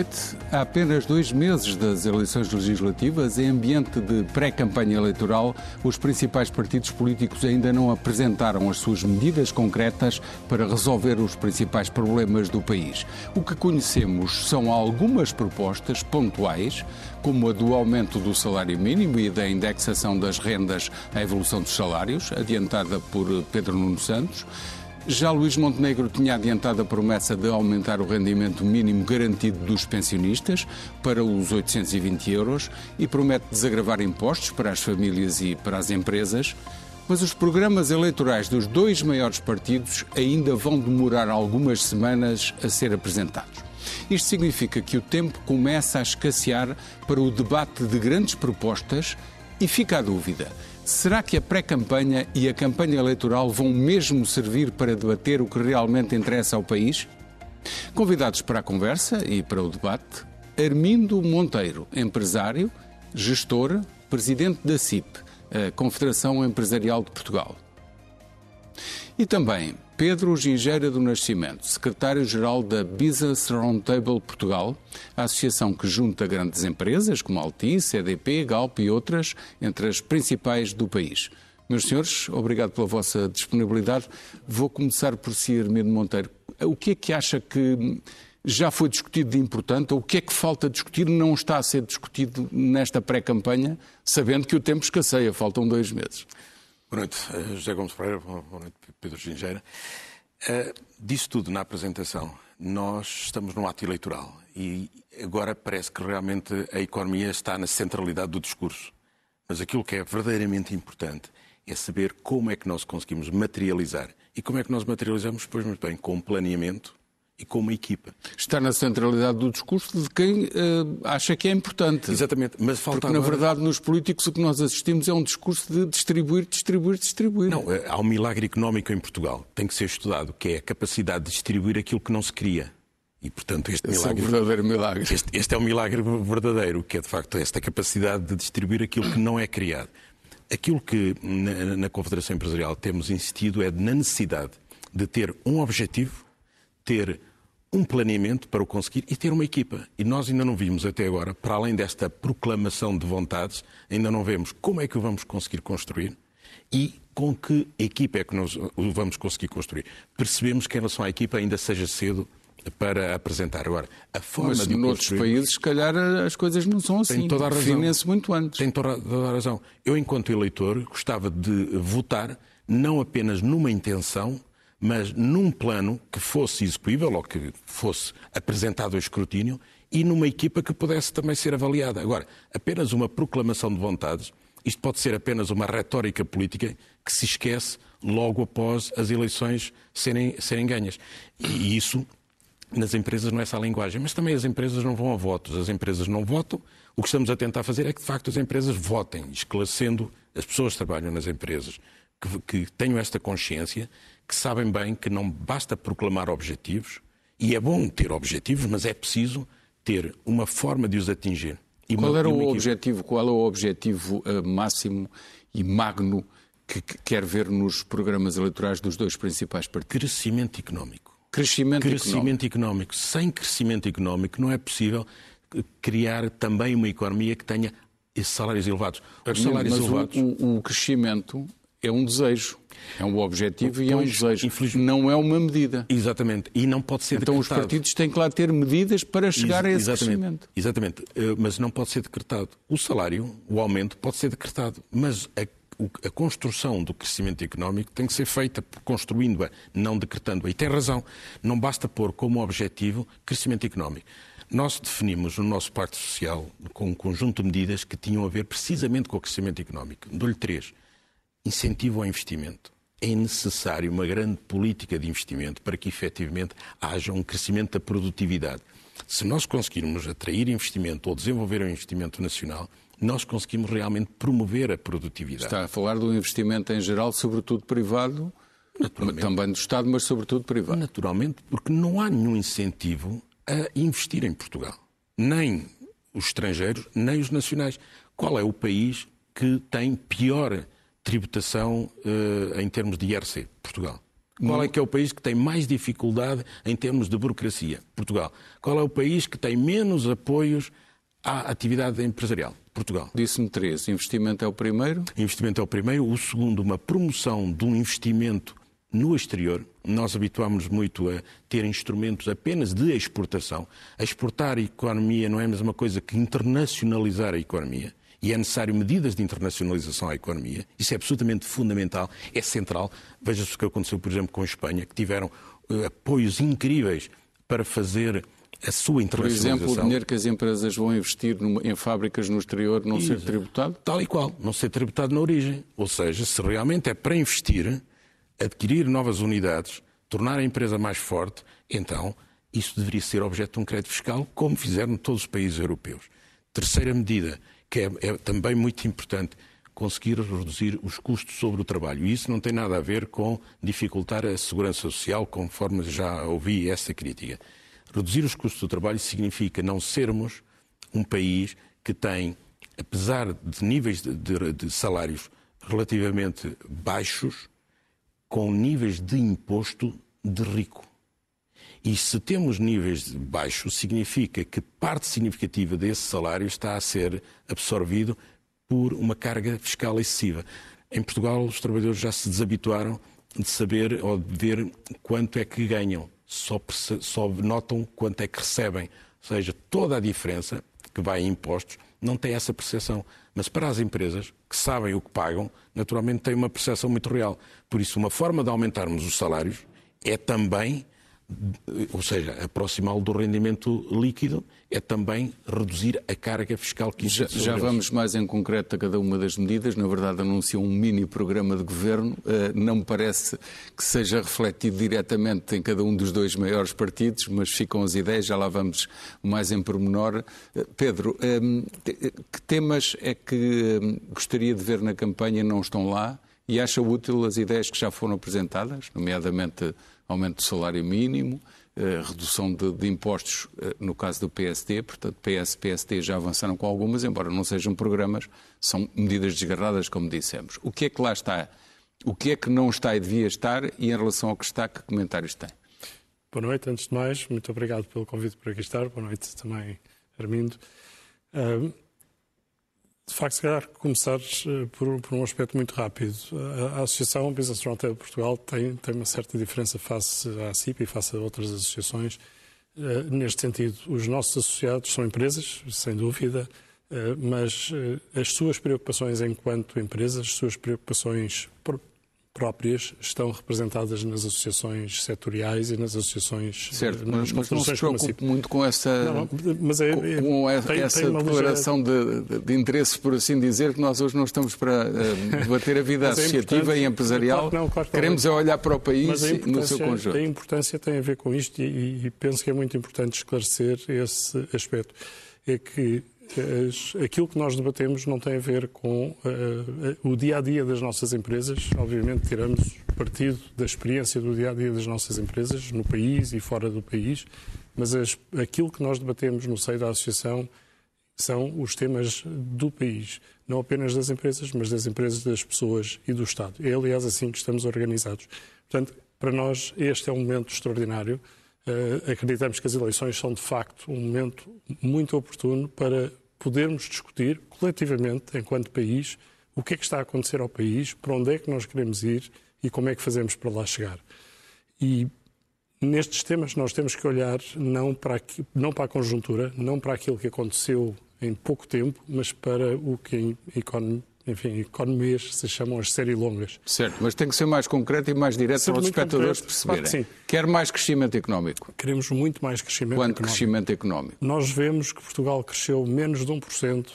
Noite. Há apenas dois meses das eleições legislativas, em ambiente de pré-campanha eleitoral, os principais partidos políticos ainda não apresentaram as suas medidas concretas para resolver os principais problemas do país. O que conhecemos são algumas propostas pontuais, como a do aumento do salário mínimo e da indexação das rendas à evolução dos salários, adiantada por Pedro Nuno Santos. Já Luís Montenegro tinha adiantado a promessa de aumentar o rendimento mínimo garantido dos pensionistas para os 820 euros e promete desagravar impostos para as famílias e para as empresas. Mas os programas eleitorais dos dois maiores partidos ainda vão demorar algumas semanas a ser apresentados. Isto significa que o tempo começa a escassear para o debate de grandes propostas e fica a dúvida. Será que a pré-campanha e a campanha eleitoral vão mesmo servir para debater o que realmente interessa ao país? Convidados para a conversa e para o debate, Armindo Monteiro, empresário, gestor, presidente da CIP, a Confederação Empresarial de Portugal. E também Pedro Gingeira do Nascimento, secretário-geral da Business Roundtable Portugal, a associação que junta grandes empresas como Altice, EDP, Galp e outras, entre as principais do país. Meus senhores, obrigado pela vossa disponibilidade. Vou começar por si, Hermino Monteiro. O que é que acha que já foi discutido de importante, ou o que é que falta discutir, não está a ser discutido nesta pré-campanha, sabendo que o tempo escasseia, faltam dois meses? Boa noite, eh, José Gomes Pereira. Boa noite, Pedro Gingeira. Uh, disse tudo na apresentação. Nós estamos num ato eleitoral e agora parece que realmente a economia está na centralidade do discurso. Mas aquilo que é verdadeiramente importante é saber como é que nós conseguimos materializar. E como é que nós materializamos? Pois muito bem, com planeamento, e com uma equipa. Está na centralidade do discurso de quem uh, acha que é importante. Exatamente, mas falta Porque, agora... na verdade, nos políticos o que nós assistimos é um discurso de distribuir, distribuir, distribuir. Não, há um milagre económico em Portugal, tem que ser estudado, que é a capacidade de distribuir aquilo que não se cria. E, portanto, este Esse milagre. É um verdadeiro milagre. Este, este é um milagre verdadeiro, que é, de facto, esta capacidade de distribuir aquilo que não é criado. Aquilo que na, na Confederação Empresarial temos insistido é na necessidade de ter um objetivo, ter um planeamento para o conseguir e ter uma equipa. E nós ainda não vimos até agora, para além desta proclamação de vontades, ainda não vemos como é que o vamos conseguir construir e com que equipa é que nós o vamos conseguir construir. Percebemos que em relação à equipa ainda seja cedo para apresentar. Agora, a forma Mas de noutros países, se calhar, as coisas não são assim. Tem toda a razão. Muito antes. Tem toda a razão. Eu, enquanto eleitor, gostava de votar não apenas numa intenção, mas num plano que fosse execuível ou que fosse apresentado ao escrutínio e numa equipa que pudesse também ser avaliada. Agora, apenas uma proclamação de vontades, isto pode ser apenas uma retórica política que se esquece logo após as eleições serem, serem ganhas. E isso nas empresas não é essa a linguagem, mas também as empresas não vão a votos. As empresas não votam. O que estamos a tentar fazer é que, de facto, as empresas votem, esclarecendo as pessoas que trabalham nas empresas, que, que tenham esta consciência, que sabem bem que não basta proclamar objetivos, e é bom ter objetivos, mas é preciso ter uma forma de os atingir. E qual era o objetivo, qual é o objetivo uh, máximo e magno que, que quer ver nos programas eleitorais dos dois principais partidos? Crescimento económico. Crescimento, Crescimento económico. Sem crescimento económico não é possível criar também uma economia que tenha esses salários elevados. Os salários Mas elevados. o, o, o crescimento é um desejo, é um objetivo e é um Pois, desejo. infelizmente- Não é uma medida. Exatamente. E não pode ser Então os decretado. partidos têm que lá ter medidas para chegar a esse Exatamente. crescimento. Exatamente. Eh, Mas não pode ser decretado. O salário, o aumento, pode ser decretado. Mas a, a construção do crescimento económico tem que ser feita construindo-a, não decretando-a. E tem razão. Não basta pôr como objetivo crescimento económico. Nós definimos o nosso Pacto Social com um conjunto de medidas que tinham a ver precisamente com o crescimento económico. Dou-lhe três. Incentivo ao investimento. É necessário uma grande política de investimento para que efetivamente haja um crescimento da produtividade. Se nós conseguirmos atrair investimento ou desenvolver um investimento nacional, nós conseguimos realmente promover a produtividade. Está a falar do investimento em geral, sobretudo privado, também do Estado, mas sobretudo privado. Naturalmente, porque não há nenhum incentivo a investir em Portugal. Nem os estrangeiros, nem os nacionais. Qual é o país que tem pior tributação uh, em termos de IRC? Portugal. Qual é que é o país que tem mais dificuldade em termos de burocracia? Portugal. Qual é o país que tem menos apoios à atividade empresarial? Portugal. Disse-me três. Investimento é o primeiro? Investimento é o primeiro. O segundo, uma promoção de um investimento no exterior. Nós habituámos muito a ter instrumentos apenas de exportação. A exportar a economia não é a mesma coisa que internacionalizar a economia e é necessário medidas de internacionalização à economia. Isso é absolutamente fundamental, é central. Veja-se o que aconteceu, por exemplo, com a Espanha, que tiveram uh, apoios incríveis para fazer a sua internacionalização. Por exemplo, o dinheiro que as empresas vão investir em fábricas no exterior não Isso, ser tributado? Tal e qual, não ser tributado na origem. Ou seja, se realmente é para investir, adquirir novas unidades, tornar a empresa mais forte, então isso deveria ser objeto de um crédito fiscal, como fizeram todos os países europeus. Terceira medida, que é, é também muito importante, conseguir reduzir os custos sobre o trabalho. E isso não tem nada a ver com dificultar a segurança social, conforme já ouvi essa crítica. Reduzir os custos do trabalho significa não sermos um país que tem, apesar de níveis de, de, de salários relativamente baixos, com níveis de imposto de rico. E se temos níveis baixos, significa que parte significativa desse salário está a ser absorvido por uma carga fiscal excessiva. Em Portugal, os trabalhadores já se desabituaram de saber ou de ver quanto é que ganham, só, só notam quanto é que recebem. Ou seja, toda a diferença que vai em impostos não tem essa percepção. Mas para as empresas que sabem o que pagam, naturalmente têm uma percepção muito real. Por isso, uma forma de aumentarmos os salários é também ou seja, aproximá-lo do rendimento líquido é também reduzir a carga fiscal que já, já vamos mais em concreto a cada uma das medidas. Na verdade, anunciou um mini programa de governo. Uh, não me parece que seja refletido diretamente em cada um dos dois maiores partidos, mas ficam as ideias. Já lá vamos mais em pormenor. Uh, Pedro, um, que temas é que um, gostaria de ver na campanha não estão lá? E acha útil as ideias que já foram apresentadas, nomeadamente aumento do salário mínimo, eh, redução de, de, impostos eh, no caso do PSD, portanto PS PSD já avançaram com algumas, embora não sejam programas, são medidas desgarradas, como dissemos. O que é que lá está? O que é que não está e devia estar? E em relação ao que está, que comentários tem? Boa noite, antes de mais, muito obrigado pelo convite para aqui estar. Boa noite também, Armindo. Uh, de facto, se calhar começar eh, por, por, um aspecto muito rápido. A, a Associação Business Roundtable Portugal tem, tem uma certa diferença face à CIP e face a outras associações. Uh, neste sentido, os nossos associados são empresas, sem dúvida, uh, mas as suas preocupações enquanto empresas, as suas preocupações próprias estão representadas nas associações setoriais e nas associações certo, nas mas, não se preocupe muito com essa não, mas é, é, com essa, tem, essa tem declaração de, de, interesse por assim dizer que nós hoje não estamos para uh, debater a vida é associativa e empresarial. claro, não, claro, queremos é olhar para o país no seu conjunto. a importância tem a ver com isto e, e penso que é muito importante esclarecer esse aspecto. É que aquilo que nós debatemos não tem a ver com uh, o dia a dia das nossas empresas. Obviamente, tiramos partido da experiência do dia a dia das nossas empresas, no país e fora do país, mas as, aquilo que nós debatemos no seio da Associação são os temas do país, não apenas das empresas, mas das empresas, das pessoas e do Estado. É, aliás, assim que estamos organizados. Portanto, para nós, este é um momento extraordinário. Uh, acreditamos que as eleições são, de facto, um momento muito oportuno para podermos discutir coletivamente, enquanto país, o que é que está a acontecer ao país, para onde é que nós queremos ir e como é que fazemos para lá chegar. E nestes temas nós temos que olhar não para, aqui, não para a conjuntura, não para aquilo que aconteceu em pouco tempo, mas para o que em, enfim, economias se chamam as séries longas. Certo, mas tem que ser mais concreto e mais direto para os espectadores perceberem. Claro Quer mais crescimento económico? Queremos muito mais crescimento Quanto económico. crescimento económico? Nós vemos que Portugal cresceu menos de 1%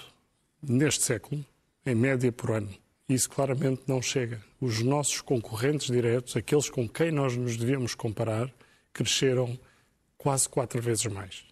neste século, em média por ano. Isso claramente não chega. Os nossos concorrentes diretos, aqueles com quem nós nos devíamos comparar, cresceram quase quatro vezes mais.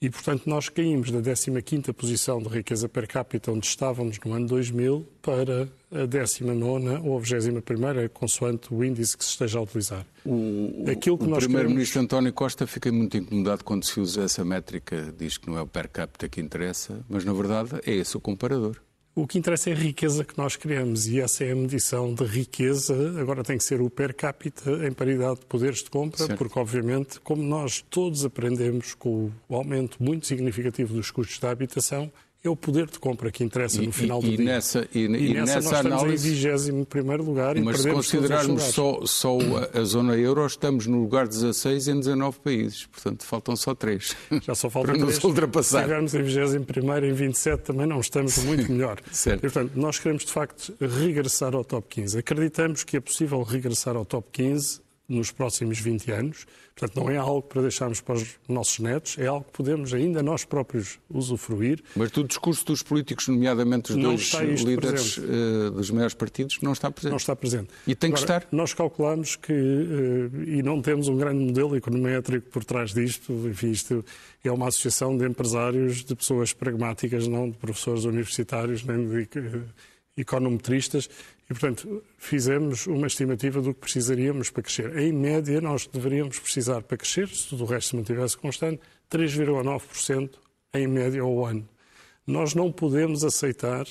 E, portanto, nós caímos da 15ª posição de riqueza per capita, onde estávamos no ano 2000, para a 19ª ou a 21ª, consoante o índice que se esteja a utilizar. O, o Primeiro-Ministro queremos... António Costa fica muito incomodado quando se usa essa métrica, diz que não é o per capita que interessa, mas, na verdade, é esse o comparador. O que interessa é a riqueza que nós criamos e essa é a medição de riqueza. Agora tem que ser o per capita em paridade de poderes de compra, certo. porque, obviamente, como nós todos aprendemos com o aumento muito significativo dos custos da habitação, é o poder de compra que interessa no final e, do dia. Nessa, e, e, e nessa, nessa nós análise, estamos em 21 lugar e Mas se considerarmos só, só a, a, zona euro, estamos no lugar 16 em 19 países. Portanto, faltam só 3. Já só faltam para 3. nos ultrapassar. Se estivermos em 21 em 27 também não estamos muito melhor. certo. E, portanto, nós queremos de facto regressar ao top 15. Acreditamos que é possível regressar ao top 15 nos próximos 20 anos. Portanto, não é algo para deixarmos para os nossos netos, é algo que podemos ainda nós próprios usufruir. Mas do discurso dos políticos, nomeadamente os dois líderes uh, dos maiores partidos, não está presente. Não está presente. E tem Agora, que estar? Nós calculamos que, uh, e não temos um grande modelo econométrico por trás disto, enfim, isto é uma associação de empresários, de pessoas pragmáticas, não de professores universitários, nem de econometristas, e, portanto, fizemos uma estimativa do que precisaríamos para crescer. Em média, nós deveríamos precisar para crescer, se tudo o resto se mantivesse constante, 3,9% em média ao ano. Nós não podemos aceitar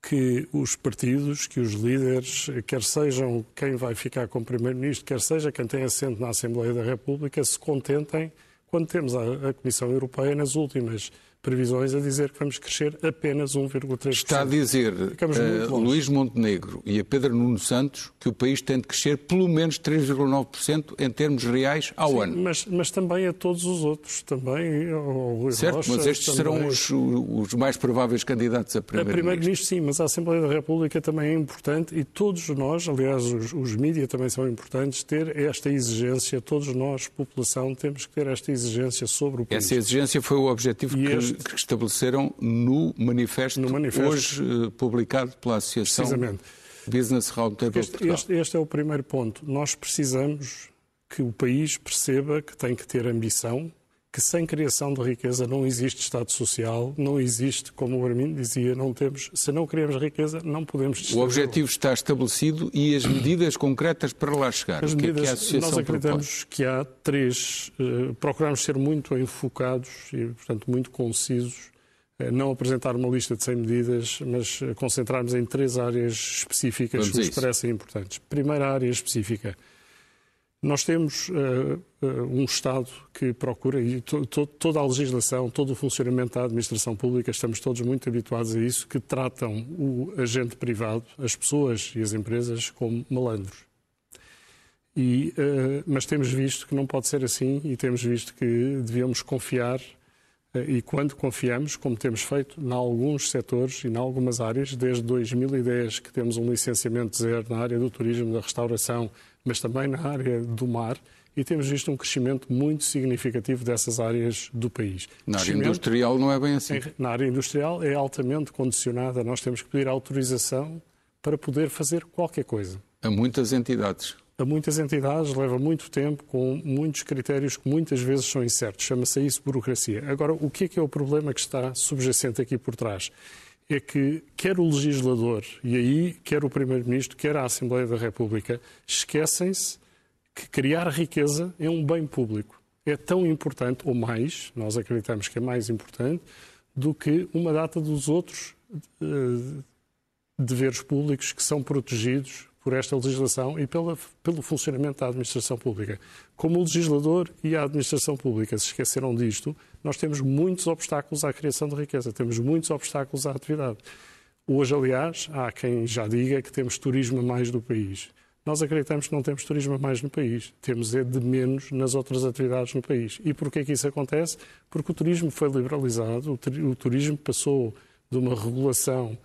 que os partidos, que os líderes, quer sejam quem vai ficar como Primeiro-Ministro, quer seja quem tem assento na Assembleia da República, se contentem quando temos a, Comissão Europeia nas últimas previsões a dizer que vamos crescer apenas 1,3%. Está a dizer uh, Luís Montenegro e a Pedro Nuno Santos que o país tem de crescer pelo menos 3,9% em termos reais ao Sim, ano. Mas, mas também a todos os outros, também ao Rui Certo, Rocha, mas estes também... serão os, os, mais prováveis candidatos a primeiro-ministro. A primeiro-ministro sim, mas a Assembleia da República também é importante e todos nós, aliás os, os mídias também são importantes, ter esta exigência, todos nós, população, temos que ter esta exigência sobre o país. Essa exigência foi o objetivo e que que estabeleceram no manifesto, no manifesto. hoje uh, publicado pela Associação Business Roundtable este, este, este é o primeiro ponto. Nós precisamos que o país perceba que tem que ter ambição, que sem criação de riqueza não existe Estado Social, não existe, como o Armin dizia, não temos, se não criamos riqueza, não podemos O objetivo está estabelecido e as medidas concretas para lá chegar. As o medidas, que é que a Associação nós acreditamos propõe? que há três, uh, procuramos ser muito enfocados e, portanto, muito concisos eh, não apresentar uma lista de 100 medidas, mas eh, concentrarmos em três áreas específicas Vamos que nos parecem importantes. Primeira área específica. Nós temos uh, uh, um Estado que procura, e to, to, toda a legislação, todo o funcionamento da administração pública, estamos todos muito habituados a isso, que tratam o agente privado, as pessoas e as empresas, como malandros. E, uh, mas temos visto que não pode ser assim e temos visto que devíamos confiar e quando confiamos, como temos feito em alguns setores e em algumas áreas, desde 2010 que temos um licenciamento zero na área do turismo, da restauração, mas também na área do mar, e temos visto um crescimento muito significativo dessas áreas do país. Na área industrial não é bem assim. Na área industrial é altamente condicionada, nós temos que pedir autorização para poder fazer qualquer coisa. A muitas entidades a muitas entidades, leva muito tempo, com muitos critérios que muitas vezes são incertos. Chama-se isso burocracia. Agora, o que é que é o problema que está subjacente aqui por trás? É que quer o legislador, e aí quer o Primeiro-Ministro, quer a Assembleia da República, esquecem-se que criar riqueza é um bem público. É tão importante, ou mais, nós acreditamos que é mais importante, do que uma data dos outros uh, deveres públicos que são protegidos por esta legislação e pela, pelo funcionamento da administração pública. Como o legislador e a administração pública se esqueceram disto, nós temos muitos obstáculos à criação de riqueza, temos muitos obstáculos à atividade. Hoje, aliás, há quem já diga que temos turismo a mais do país. Nós acreditamos que não temos turismo a mais no país, temos é de menos nas outras atividades no país. E porquê que isso acontece? Porque o turismo foi liberalizado, o turismo passou de uma regulação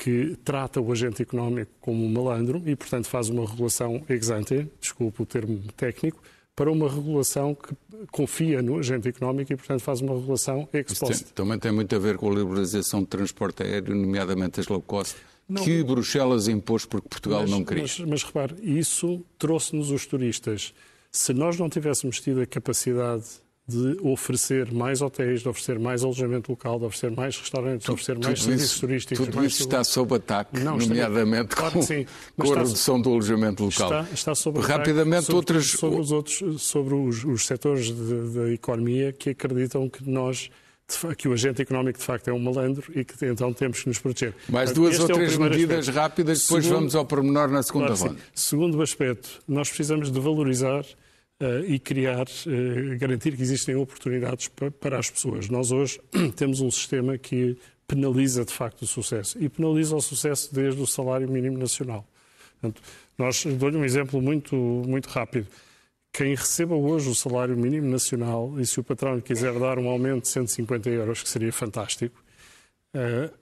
que trata o agente económico como um malandro e, portanto, faz uma regulação ex ante, desculpe o termo técnico, para uma regulação que confia no agente económico e, portanto, faz uma regulação ex post. Tem, também tem muito a ver com a liberalização de transporte aéreo, nomeadamente as low cost, não, que Bruxelas impôs porque Portugal mas, não queria. Mas, mas repare, isso trouxe-nos os turistas. Se nós não tivéssemos tido a capacidade de oferecer mais hotéis, de oferecer mais alojamento local, de oferecer mais restaurantes, de oferecer mais serviços isso, turísticos. Tudo isso está sob ataque, não, nomeadamente claro com, sim, com a está, redução do alojamento local. Está, está sob Rapidamente, sobre, outras... sobre os outros, sobre os, os setores da economia que acreditam que nós que o agente económico de facto é um malandro e que então temos que nos proteger. Mais duas este ou é três medidas aspecto. rápidas, depois Segundo, vamos ao pormenor na segunda claro, ronda. Segundo aspecto, nós precisamos de valorizar e criar, uh, garantir que existem oportunidades para as pessoas. Nós hoje temos um sistema que penaliza de facto o sucesso e penaliza o sucesso desde o salário mínimo nacional. Portanto, nós dou-lhe um exemplo muito, muito rápido. Quem receba hoje o salário mínimo nacional e se o patrão lhe quiser dar um aumento de 150 euros, que seria fantástico, uh,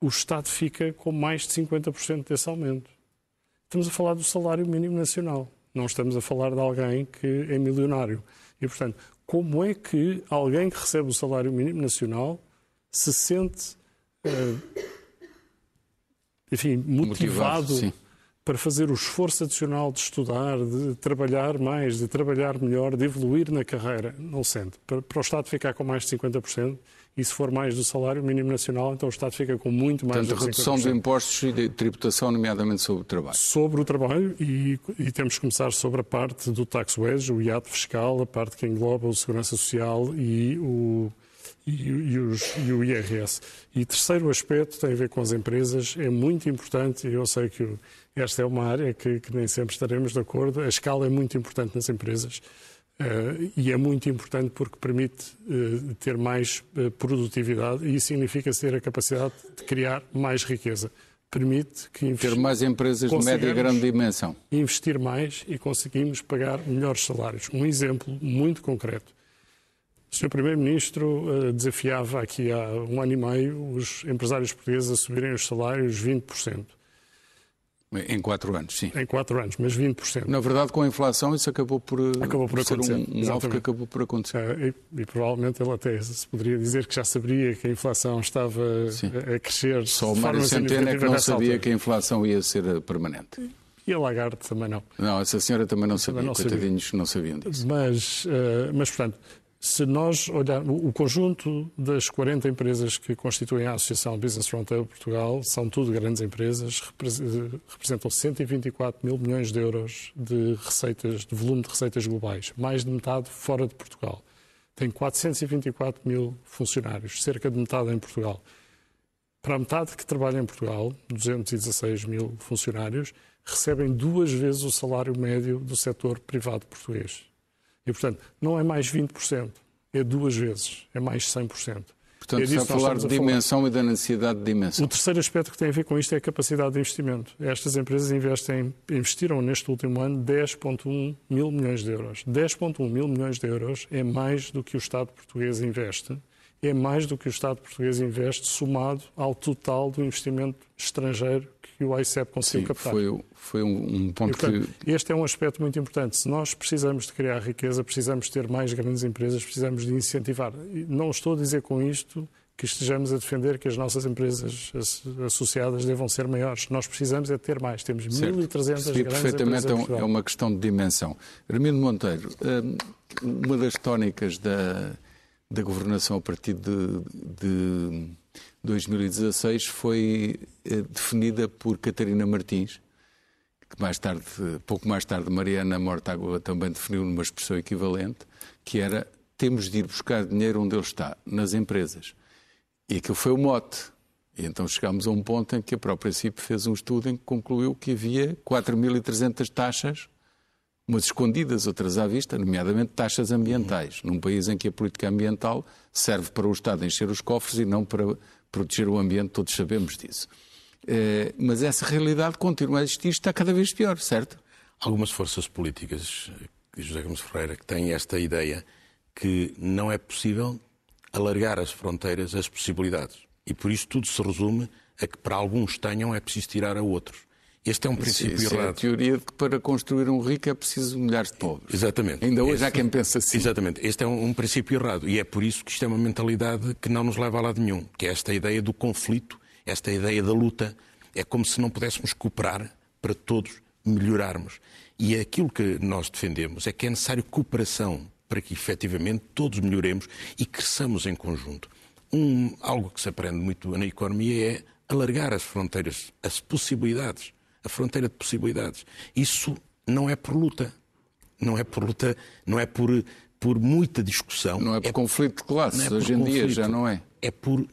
o Estado fica com mais de 50% desse aumento. Estamos a falar do salário mínimo nacional. Não estamos a falar de alguém que é milionário. E, portanto, como é que alguém que recebe o salário mínimo nacional se sente, uh, enfim, motivado, motivado para fazer o esforço adicional de estudar, de trabalhar mais, de trabalhar melhor, de evoluir na carreira? Não sente. Para, para o Estado ficar com mais de 50%, e se for mais do salário mínimo nacional, então o Estado fica com muito mais Portanto, redução de impostos e de tributação, nomeadamente sobre o trabalho. Sobre o trabalho e, e, temos que começar sobre a parte do tax wedge, o IAT fiscal, a parte que engloba o segurança social e o, e, e, os, e, o IRS. E terceiro aspecto tem a ver com as empresas, é muito importante, e eu sei que esta é uma área que, que nem sempre estaremos de acordo, a escala é muito importante nas empresas. Uh, e é muito importante porque permite uh, ter mais uh, produtividade e isso significa ter a capacidade de criar mais riqueza. Permite que ter mais empresas de média e grande dimensão. Investir mais e conseguimos pagar melhores salários. Um exemplo muito concreto. O Sr. Primeiro-Ministro desafiava aqui há um ano e meio os empresários portugueses a subirem os salários 20%. Em quatro anos, sim. Em quatro anos, mas 20%. Na verdade, com a inflação, isso acabou por, acabou por, por ser um, um alvo que acabou por acontecer. É, e, e, provavelmente ele até se poderia dizer que já sabia que a inflação estava a, a crescer. Só o Mário Centeno é que não sabia altura. que a inflação ia ser permanente. E a Lagarde também não. Não, essa senhora também não sabia, também não coitadinhos sabia. não sabiam disso. Mas, uh, mas portanto, se nós olharmos o conjunto das 40 empresas que constituem a Associação Business Roundtable Portugal, são tudo grandes empresas, representam 124 mil milhões de euros de receitas, de volume de receitas globais, mais de metade fora de Portugal. Tem 424 mil funcionários, cerca de metade em Portugal. Para a metade que trabalha em Portugal, 216 mil funcionários, recebem duas vezes o salário médio do setor privado português. E, portanto, não é mais 20%, é duas vezes, é mais 100%. Portanto, é está a falar de dimensão falar. e da necessidade de dimensão. O terceiro aspecto que tem a ver com isto é a capacidade de investimento. Estas empresas investem, investiram neste último ano 10,1 mil milhões de euros. 10,1 mil milhões de euros é mais do que o Estado português investe, é mais do que o Estado português investe somado ao total do investimento estrangeiro que o ICEP conseguiu Sim, captar. Foi, foi um, ponto e, portanto, que... Este é um aspecto muito importante. Se nós precisamos de criar riqueza, precisamos ter mais grandes empresas, precisamos de incentivar. Não estou a dizer com isto que estejamos a defender que as nossas empresas associadas devam ser maiores. Nós precisamos é ter mais. Temos 1.300 grandes perfeitamente empresas é, é uma questão de dimensão. Armindo Monteiro, hum, uma das tónicas da, da governação a partir de, de 2016 foi eh, definida por Catarina Martins, que mais tarde, pouco mais tarde, Mariana Mortágua também definiu numa expressão equivalente, que era temos de ir buscar dinheiro onde ele está, nas empresas. E aquilo foi o mote. E então chegámos a um ponto em que a própria CIP fez um estudo em que concluiu que havia 4.300 taxas, umas escondidas, outras à vista, nomeadamente taxas ambientais, num país em que a política ambiental serve para o Estado encher os cofres e não para proteger o ambiente, todos sabemos disso. Eh, mas essa realidade continua a existir e está cada vez pior, certo? Algumas forças políticas, José Gomes Ferreira, que têm esta ideia que não é possível alargar as fronteiras, as possibilidades. E por isso tudo se resume a que para alguns tenham é preciso tirar a outros. Este é um princípio isso, isso errado. É a teoria de que para construir um rico é preciso milhares de pobres. Exatamente. Ainda hoje há quem pense assim. Exatamente. Este é um, um, princípio errado. E é por isso que isto é uma mentalidade que não nos leva a lado nenhum. Que é esta ideia do conflito, esta ideia da luta. É como se não pudéssemos cooperar para todos melhorarmos. E aquilo que nós defendemos é que é necessário cooperação para que efetivamente todos melhoremos e cresçamos em conjunto. Um, algo que se aprende muito na economia é alargar as fronteiras, as possibilidades a fronteira de possibilidades. Isso não é por luta. Não é por luta, não é por, por muita discussão. Não é por é, conflito de classes, é hoje em conflito, dia já não é. É por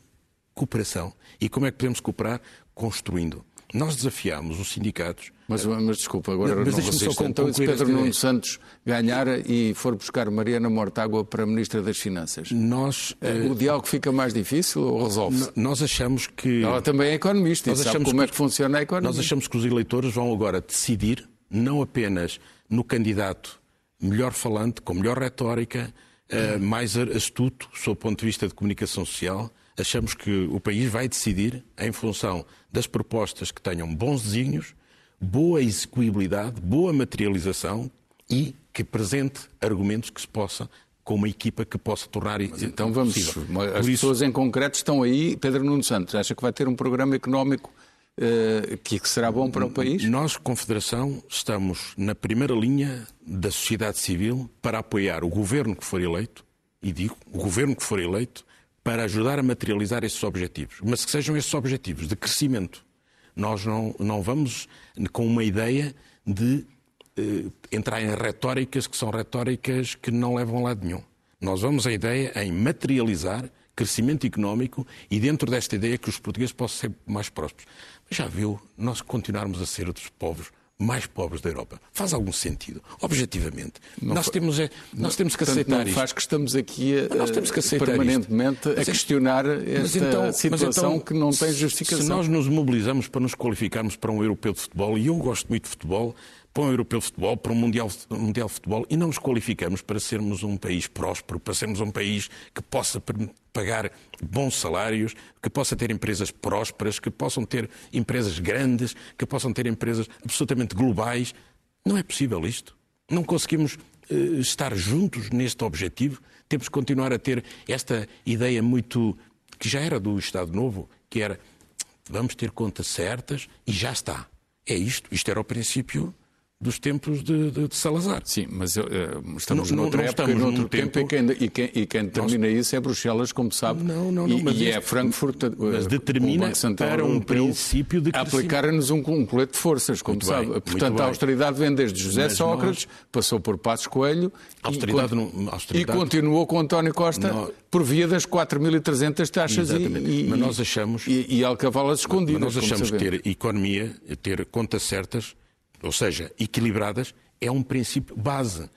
cooperação. E como é que podemos cooperar? Construindo. Nós desafiámos os sindicatos. Mas, mas desculpa, agora não, mas não resisto. Então, se Pedro Nuno Santos ganhar e for buscar Mariana Mortágua para Ministra das Finanças, nós, uh, o diálogo fica mais difícil ou resolve-se? Nós achamos que... Ela também é economista nós e sabe como é que funciona a economia. Nós achamos que os eleitores vão agora decidir, não apenas no candidato melhor falante, com melhor retórica, uh, mais astuto, sob o ponto de vista de comunicação social, achamos que o país vai decidir em função das propostas que tenham bons desígnios, boa execuibilidade, boa materialização e que presente argumentos que se possa com uma equipa que possa tornar Mas então vamos possível. as pessoas em concreto estão aí Pedro Nuno Santos acha que vai ter um programa económico uh, que será bom para o país nós Confederação estamos na primeira linha da sociedade civil para apoiar o governo que for eleito e digo o governo que for eleito para ajudar a materializar esses objetivos, mas que sejam esses objetivos de crescimento. Nós não, não vamos com uma ideia de eh, entrar em retóricas que são retóricas que não levam a lado nenhum. Nós vamos a ideia em materializar crescimento económico e dentro desta ideia que os portugueses possam ser mais prósperos. Mas já viu, nós continuarmos a ser outros povos mais pobres da Europa. Faz algum sentido, objetivamente. Não nós, temos, é, nós temos que aceitar não faz que estamos aqui a, nós temos que aceitar permanentemente isto. a é questionar esta então, situação então, que não tem justificação. Se nós nos mobilizamos para nos qualificarmos para um europeu de futebol, e eu gosto muito de futebol, para um europeu de futebol, para um mundial, mundial de futebol, e não nos qualificamos para sermos um país próspero, para sermos um país que possa pagar bons salários, que possa ter empresas prósperas, que possam ter empresas grandes, que possam ter empresas absolutamente globais. Não é possível isto. Não conseguimos uh, estar juntos neste objetivo. Temos que continuar a ter esta ideia muito que já era do Estado Novo, que era vamos ter contas certas e já está. É isto. Isto era o princípio dos tempos de, de, de, Salazar. Sim, mas uh, estamos não, noutra não época, estamos noutro tempo, tempo, e, quem, e, quem, e quem determina nós... isso é Bruxelas, como sabe, não, não, não, e, e é Frankfurt, uh, mas determina para um princípio de aplicar-nos um, um colete de forças, como muito sabe. Bem, Portanto, a austeridade vem desde José mas Sócrates, nós... passou por Passos Coelho austeridade, e, não, austeridade... e continuou com António Costa nós... por via das 4.300 taxas e, mas nós achamos... e, e alcavalas escondidas. Mas nós achamos que ter economia, ter contas certas, ou seja, equilibradas, é um princípio base.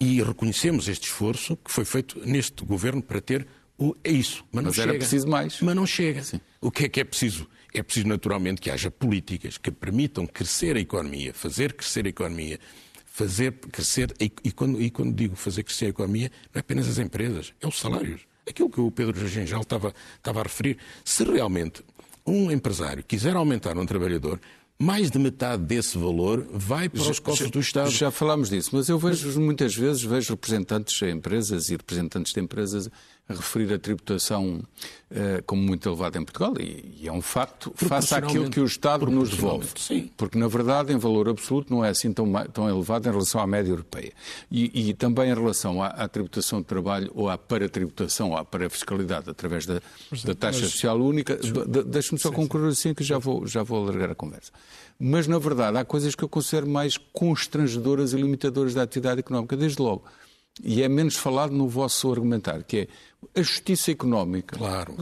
E reconhecemos este esforço que foi feito neste governo para ter o, é isso. Mas, mas não era chega. preciso mais. Mas não chega. Sim. O que é que é preciso? É preciso, naturalmente, que haja políticas que permitam crescer a economia, fazer crescer a economia, fazer crescer. E, e, quando, e quando digo fazer crescer a economia, não é apenas as empresas, é os salários. Aquilo que o Pedro Jangel estava, estava a referir. Se realmente um empresário quiser aumentar um trabalhador, mais de metade desse valor vai para os cofres do Estado. Já falámos disso, mas eu vejo muitas vezes vejo representantes de empresas e representantes de empresas referir a tributação uh, como muito elevada em Portugal e, e é um facto face àquilo que o Estado nos devolve. Sim. Porque, na verdade, em valor absoluto não é assim tão, tão elevado em relação à média europeia. E, e também em relação à, à, tributação de trabalho ou à paratributação ou à parafiscalidade através da, da taxa mas... social única. Deixe-me só concluir assim que já vou, já vou alargar a conversa. Mas, na verdade, há coisas que eu considero mais constrangedoras e limitadoras da atividade económica, desde logo e é menos falado no vosso argumentário, que é a justiça económica, claro.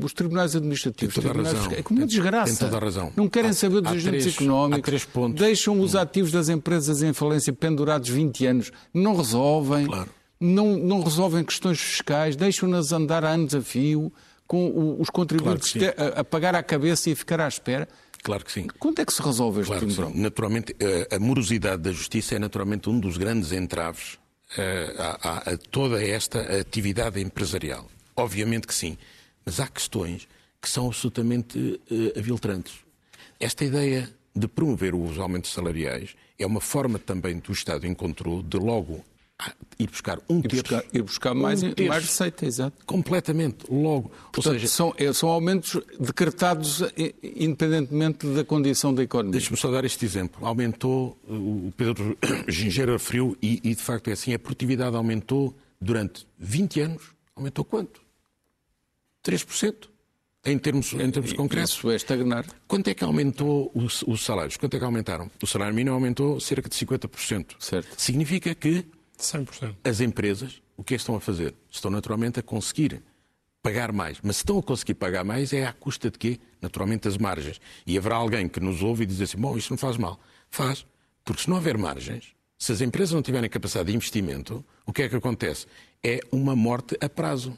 os tribunais administrativos, tem toda tribunais a razão. é como uma desgraça. Tem toda a razão. Não querem há, saber dos agentes três, económicos, deixam os ativos das empresas em falência pendurados 20 anos, não resolvem, claro. não, não resolvem questões fiscais, deixam-nas andar há anos a fio, com os contribuintes claro a, a pagar à cabeça e a ficar à espera. Claro que sim. Quando é que se resolve este claro timbrão? Naturalmente, a morosidade da justiça é naturalmente um dos grandes entraves eh, a, a, a toda esta atividade empresarial. Obviamente que sim. Mas há questões que são absolutamente uh, aviltrantes. Esta ideia de promover os aumentos salariais é uma forma também do Estado encontrou de logo ir buscar um ir terço. Buscar, ir buscar mais, um mais receita, exato. Completamente, logo. Portanto, Ou seja, são, é, são aumentos decretados independentemente da condição da economia. Deixe-me só dar este exemplo. Aumentou, o Pedro Gingeiro referiu, e, e de facto é assim, a produtividade aumentou durante 20 anos. Aumentou quanto? 3%. Em termos, em termos concretos. Isso é estagnar. Quanto é que aumentou os, os, salários? Quanto é que aumentaram? O salário mínimo aumentou cerca de 50%. Certo. Significa que 100%. As empresas, o que é que estão a fazer? Estão naturalmente a conseguir pagar mais. Mas se estão a conseguir pagar mais, é à custa de quê? Naturalmente das margens. E haverá alguém que nos ouve e diz assim: bom, isto não faz mal. Faz. Porque se não houver margens, se as empresas não tiverem capacidade de investimento, o que é que acontece? É uma morte a prazo.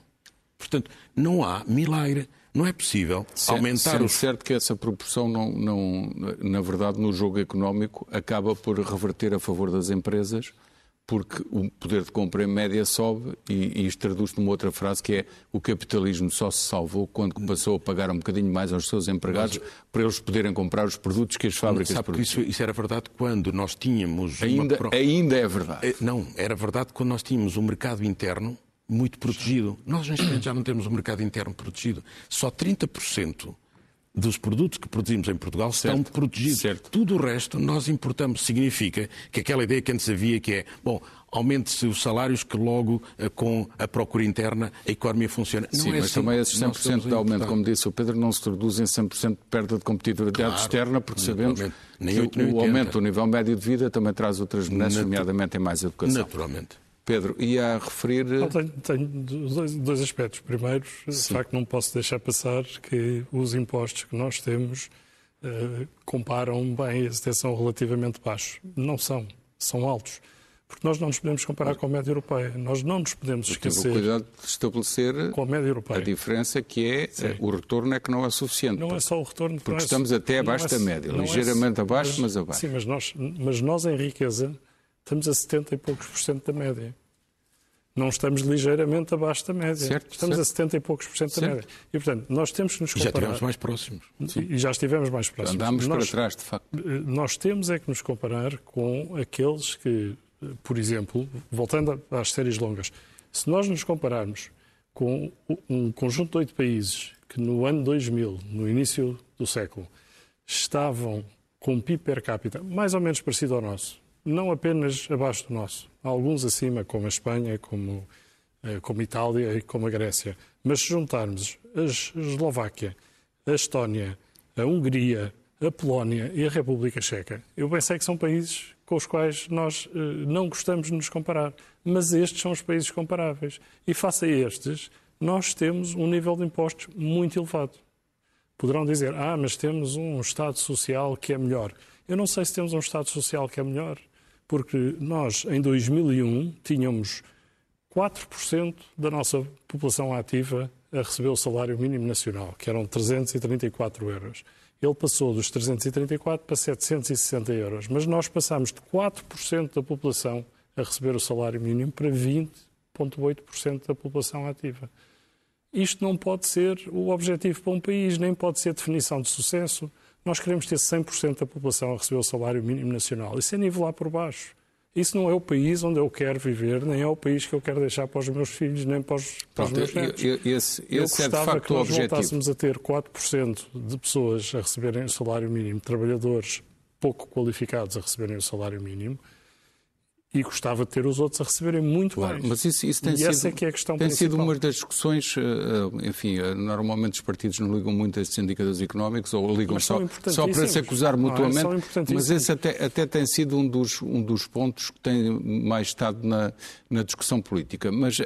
Portanto, não há milagre. Não é possível certo, aumentar sendo os... certo que essa proporção, não, não, na verdade, no jogo económico, acaba por reverter a favor das empresas porque o poder de compra em média sobe e, e isto traduz-se numa outra frase que é o capitalismo só se salvou quando passou a pagar um bocadinho mais aos seus empregados Mas, para eles poderem comprar os produtos que as fábricas sabe produzem. Isso, isso era verdade quando nós tínhamos... Ainda, uma... ainda é verdade. Eh, não, era verdade quando nós tínhamos um mercado interno muito protegido. Nós, neste momento, já não temos um mercado interno protegido. Só 30% dos produtos que produzimos em Portugal certo. estão protegidos. Certo. Tudo o resto nós importamos. Significa que aquela ideia que antes havia que é, bom, aumente-se os salários que logo eh, com a procura interna a economia funciona. Sim, não é mas assim. também esses 100% de aumento, como disse o Pedro, não se traduz em 100% de perda de competitividade claro, externa, porque sabemos nem 8, nem que o aumento do nível médio de vida também traz outras benesses, nomeadamente em mais educação. Naturalmente. Pedro, ia a referir. Não, tenho, tenho dois, dois, aspectos. Primeiro, Sim. de facto, não posso deixar passar que os impostos que nós temos uh, comparam bem, são relativamente baixos. Não são, são altos. Porque nós não nos podemos comparar com a média europeia. Nós não nos podemos esquecer. O cuidado de estabelecer com a, média europeia. a diferença que é Sim. o retorno é que não é suficiente. Não é só o retorno. Porque é, estamos até abaixo é, da média, é ligeiramente é, abaixo, mas, mas abaixo. Sim, mas nós, mas nós em riqueza estamos a 70 e poucos por cento da média. Não estamos ligeiramente abaixo da média. Certo, estamos certo. a 70 e poucos por cento da média. E, portanto, nós temos que nos comparar... Já estivemos mais próximos. Sim. E já estivemos mais próximos. Andámos nós, para trás, de facto. Eh, nós temos é que nos comparar com aqueles que, por exemplo, voltando às séries longas, se nós nos compararmos com um conjunto de oito países que no ano 2000, no início do século, estavam com um PIB per capita mais ou menos parecido ao nosso, não apenas abaixo do nosso, alguns acima, como a Espanha, como, eh, como a Itália e como a Grécia. Mas se juntarmos a Eslováquia, a Estónia, a Hungria, a Polónia e a República Checa, eu pensei que são países com os quais nós eh, não gostamos de nos comparar. Mas estes são os países comparáveis. E face a estes, nós temos um nível de impostos muito elevado. Poderão dizer, ah, mas temos um Estado Social que é melhor. Eu não sei se temos um Estado Social que é melhor porque nós, em 2001, tínhamos 4% da nossa população ativa a receber o salário mínimo nacional, que eram 334 euros. Ele passou dos 334 para 760 euros, mas nós passámos de 4% da população a receber o salário mínimo para 20,8% da população ativa. Isto não pode ser o objetivo para um país, nem pode ser definição de sucesso. Nós queremos ter 100% da população a receber o salário mínimo nacional. Isso é nivelar por baixo. Isso não é o país onde eu quero viver, nem é o país que eu quero deixar para os meus filhos, nem para os, para Pronto, os meus netos. Eu, esse, eu esse gostava é de facto que nós voltássemos a ter 4% de pessoas a receberem o salário mínimo, trabalhadores pouco qualificados a receberem o salário mínimo, e gostava de ter os outros a receberem muito claro, mais. Mas isso, isso tem e sido, essa é que é a questão tem principal. sido uma das discussões, eh, eh, enfim, eh, normalmente os partidos não ligam muito a estes indicadores económicos ou ligam só, só para se acusar mutuamente, ah, mas esse até, até tem sido um dos, um dos pontos que tem mais estado na, na discussão política. Mas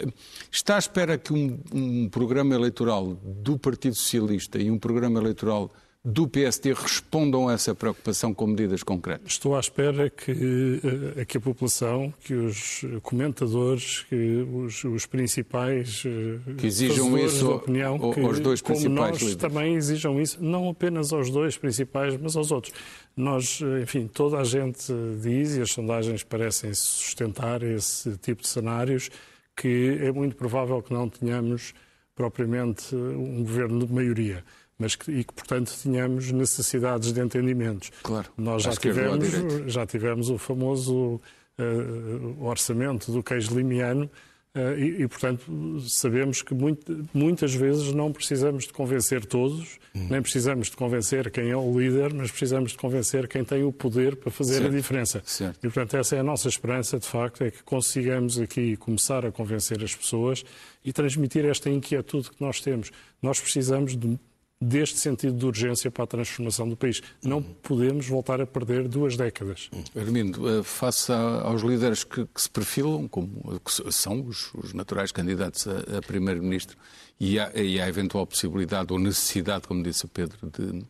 está à espera que um, um programa eleitoral do Partido Socialista e um programa eleitoral do PSD respondam a essa preocupação com medidas concretas? Estou à espera que, eh, que a população, que os comentadores, que os, os principais eh, que exijam isso de opinião, que, aos dois principais como nós líderes. também exijam isso, não apenas aos dois principais, mas aos outros. Nós, eh, enfim, toda a gente diz, e as sondagens parecem sustentar esse tipo de cenários, que é muito provável que não tenhamos propriamente um governo de maioria mas que, e que, portanto, tínhamos necessidades de entendimentos. Claro. Nós já tivemos, já tivemos o famoso uh, orçamento do queijo limiano uh, e, e, portanto, sabemos que muito, muitas vezes não precisamos de convencer todos, hum. nem precisamos de convencer quem é o líder, mas precisamos de convencer quem tem o poder para fazer certo. a diferença. Certo. E, portanto, essa é a nossa esperança, de facto, é que consigamos aqui começar a convencer as pessoas e transmitir esta inquietude que nós temos. Nós precisamos de deste sentido de urgência para a transformação do país. Não podemos voltar a perder duas décadas. Armindo, eh, face aos líderes que, que se perfilam, como que são os, os naturais candidatos a, a primeiro-ministro, e, há, e há eventual possibilidade ou necessidade, como disse o Pedro, de,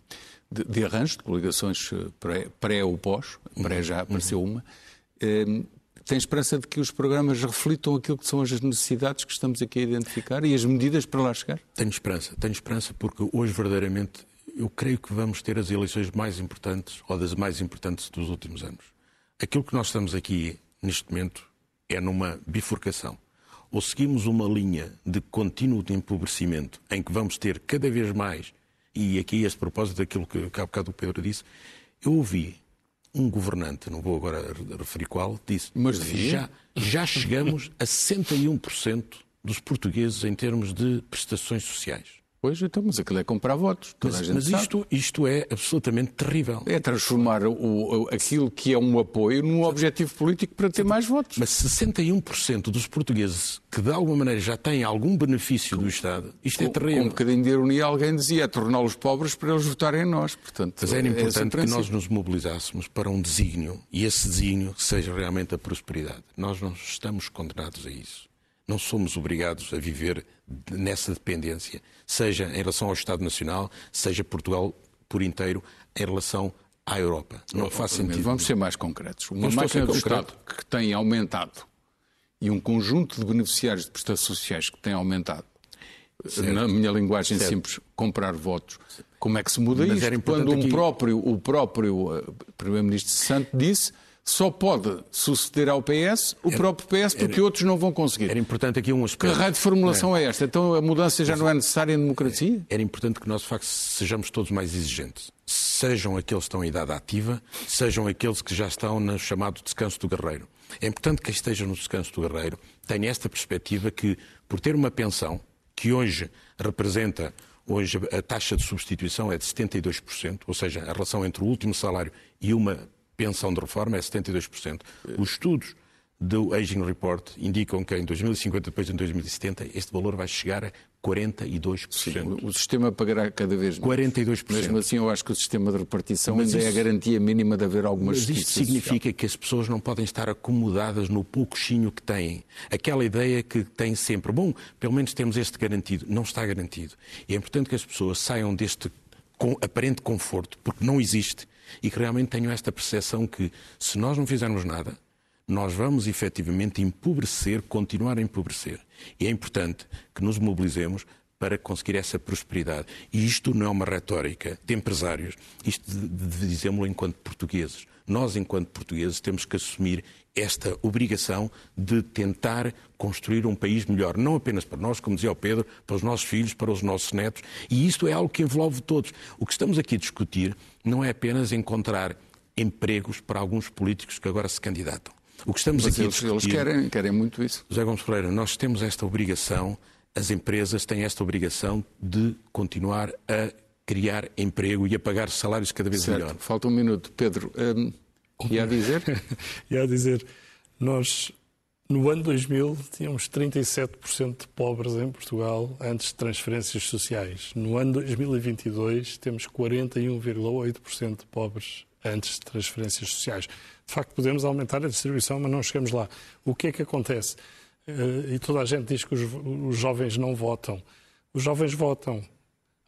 de, de arranjo de coligações eh, pré, pré ou pós, pré já apareceu uma, eh, tem esperança de que os programas reflitam aquilo que são as necessidades que estamos aqui a identificar e as medidas para lá chegar? Tenho esperança, tenho esperança porque hoje verdadeiramente eu creio que vamos ter as eleições mais importantes ou das mais importantes dos últimos anos. Aquilo que nós estamos aqui neste momento é numa bifurcação. Ou seguimos uma linha de contínuo de empobrecimento em que vamos ter cada vez mais, e aqui este propósito daquilo que há bocado o Pedro disse, eu ouvi um governante, não vou agora referir qual, disse Mas já, já chegamos a 61% dos portugueses em termos de prestações sociais. Pois, então, mas aquilo é comprar votos. mas, mas isto, isto é absolutamente terrível. É transformar o, aquilo que é um apoio num objetivo político para ter mais votos. Mas 61% dos portugueses que de alguma maneira já têm algum benefício do Estado, isto é terrível. Com um bocadinho de ironia, alguém dizia é torná-los pobres para eles votarem em nós. Portanto, mas era é importante é que nós nos mobilizássemos para um desígnio e esse desígnio seja realmente a prosperidade. Nós não estamos condenados a isso. Não somos obrigados a viver nessa dependência, seja em relação ao Estado Nacional, seja Portugal por inteiro em relação à Europa. Não oh, faz sentido. Vamos ser mais concretos. Uma máquina do Estado que tem aumentado e um conjunto de beneficiários de prestações sociais que tem aumentado, certo. na minha linguagem certo. simples, comprar votos. Como é que se muda Mas isto? Quando um próprio, o próprio uh, Primeiro-Ministro Santo disse só pode suceder ao PS o era, próprio PS, porque era, outros não vão conseguir. Era importante aqui um aspecto. Que raio de formulação é. é esta? Então a mudança já não é necessária em democracia? Era importante que nós, de facto, sejamos todos mais exigentes. Sejam aqueles que estão em idade ativa, sejam aqueles que já estão no chamado descanso do guerreiro. É importante que esteja no descanso do guerreiro tenha esta perspectiva que, por ter uma pensão que hoje representa Hoje a taxa de substituição é de 72%, ou seja, a relação entre o último salário e uma pensão de reforma é 72%. Os estudos do Aging Report indicam que em 2050, depois em 2070, este valor vai chegar a 42%. Sim, o sistema pagará cada vez mais. 42%. Mesmo assim, eu acho que o sistema de repartição mas ainda isso, é a garantia mínima de haver alguma mas justiça. Isto significa social. que as pessoas não podem estar acomodadas no pouquinho que têm. Aquela ideia que têm sempre, bom, pelo menos temos este garantido. Não está garantido. E é importante que as pessoas saiam deste aparente conforto, porque não existe, e que realmente tenham esta percepção que, se nós não fizermos nada, nós vamos efetivamente empobrecer, continuar a empobrecer. E é importante que nos mobilizemos para conseguir essa prosperidade. E isto não é uma retórica de empresários, isto dizemos-lo enquanto portugueses. Nós, enquanto portugueses, temos que assumir esta obrigação de tentar construir um país melhor, não apenas para nós, como dizia o Pedro, para os nossos filhos, para os nossos netos, e isto é algo que envolve todos. O que estamos aqui a discutir não é apenas encontrar empregos para alguns políticos que agora se candidatam. O que estamos Mas aqui eles, a discutir... Eles querem, querem muito isso. José Gomes Pereira, nós temos esta obrigação, as empresas têm esta obrigação de continuar a criar emprego e a pagar salários cada vez certo. melhor. Falta um minuto. Pedro, um, ia dizer? ia dizer, nós no ano 2000 tínhamos 37% de pobres em Portugal antes de transferências sociais. No ano 2022 temos 41,8% de pobres antes de transferências sociais. De facto, podemos aumentar a distribuição, mas não chegamos lá. O que é que acontece? Eh, e toda a gente diz que os jovens não votam. Os jovens votam,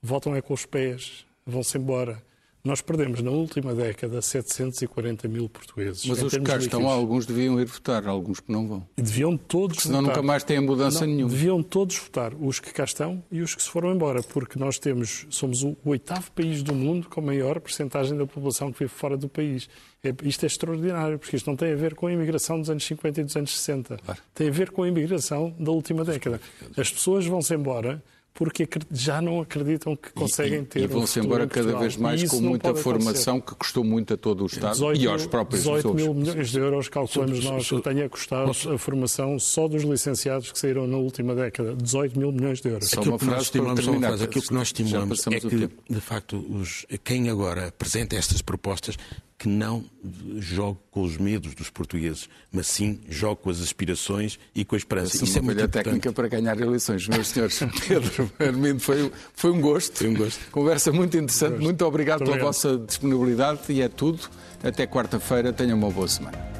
votam é com os pés, vão-se embora. Nós perdemos na última década 740 mil portugueses. Mas os que cá estão, alguns deviam ir votar, alguns que não vão. Deviam todos porque senão votar. nunca mais têm mudança não, nenhuma. Deviam todos votar, os que cá estão e os que se foram embora, porque nós temos, somos o oitavo país do mundo com maior percentagem da população que vive fora do país. É, isto é extraordinário, porque isto não tem a ver com a imigração dos anos 50 e dos anos 60. Claro. Tem a ver com a imigração da última década. As pessoas vão-se embora porque já não acreditam que conseguem ter. E, e vão-se um embora cada vez mais com muita formação acontecer. que custou muito a todo o Estado e aos próprios 18 pessoas. mil milhões de euros, calculamos nós, que tenha custado a formação só dos licenciados que saíram na última década. 18 mil milhões de euros. Só aquilo, que nós estimulamos, só uma frase, aquilo que nós estimulamos é que, de facto, os, quem agora apresenta estas propostas que não jogue com os medos dos portugueses, mas sim jogue com as aspirações e com a esperança. Isso, Isso é uma muito técnica para ganhar eleições, meus senhores. Pedro Armindo, foi, foi um gosto. Foi um gosto. Conversa muito interessante. Um muito obrigado muito pela obrigado. vossa disponibilidade e é tudo. Até quarta-feira. Tenham uma boa semana.